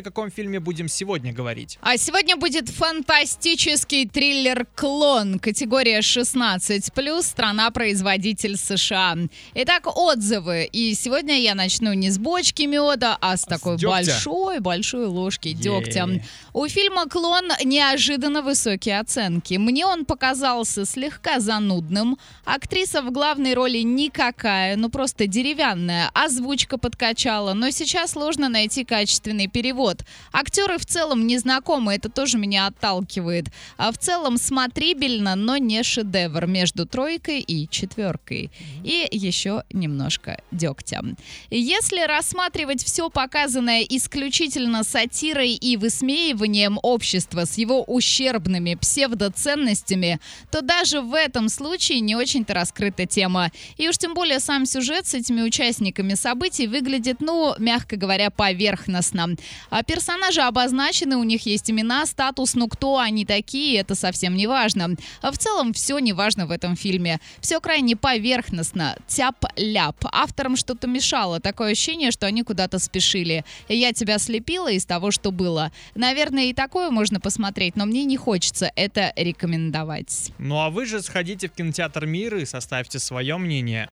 о каком фильме будем сегодня говорить? А сегодня будет фантастический триллер «Клон», категория 16+, страна-производитель США. Итак, отзывы. И сегодня я начну не с бочки меда, а с такой большой-большой ложки дегтя. У фильма «Клон» неожиданно высокие оценки. Мне он показался слегка занудным. Актриса в главной роли никакая, ну просто деревянная. Озвучка подкачала, но сейчас сложно найти качественный перевод. Актеры в целом незнакомы, это тоже меня отталкивает. А в целом смотрибельно, но не шедевр между тройкой и четверкой. И еще немножко дегтя. Если рассматривать все показанное исключительно сатирой и высмеиванием общества с его ущербными псевдоценностями, то даже в этом случае не очень-то раскрыта тема. И уж тем более сам сюжет с этими участниками событий выглядит, ну, мягко говоря, поверхностно. А персонажи обозначены, у них есть имена, статус, ну кто они такие, это совсем не важно. В целом все не важно в этом фильме. Все крайне поверхностно, тяп-ляп. Авторам что-то мешало, такое ощущение, что они куда-то спешили. Я тебя слепила из того, что было. Наверное, и такое можно посмотреть, но мне не хочется это рекомендовать. Ну а вы же сходите в кинотеатр «Мир» и составьте свое мнение.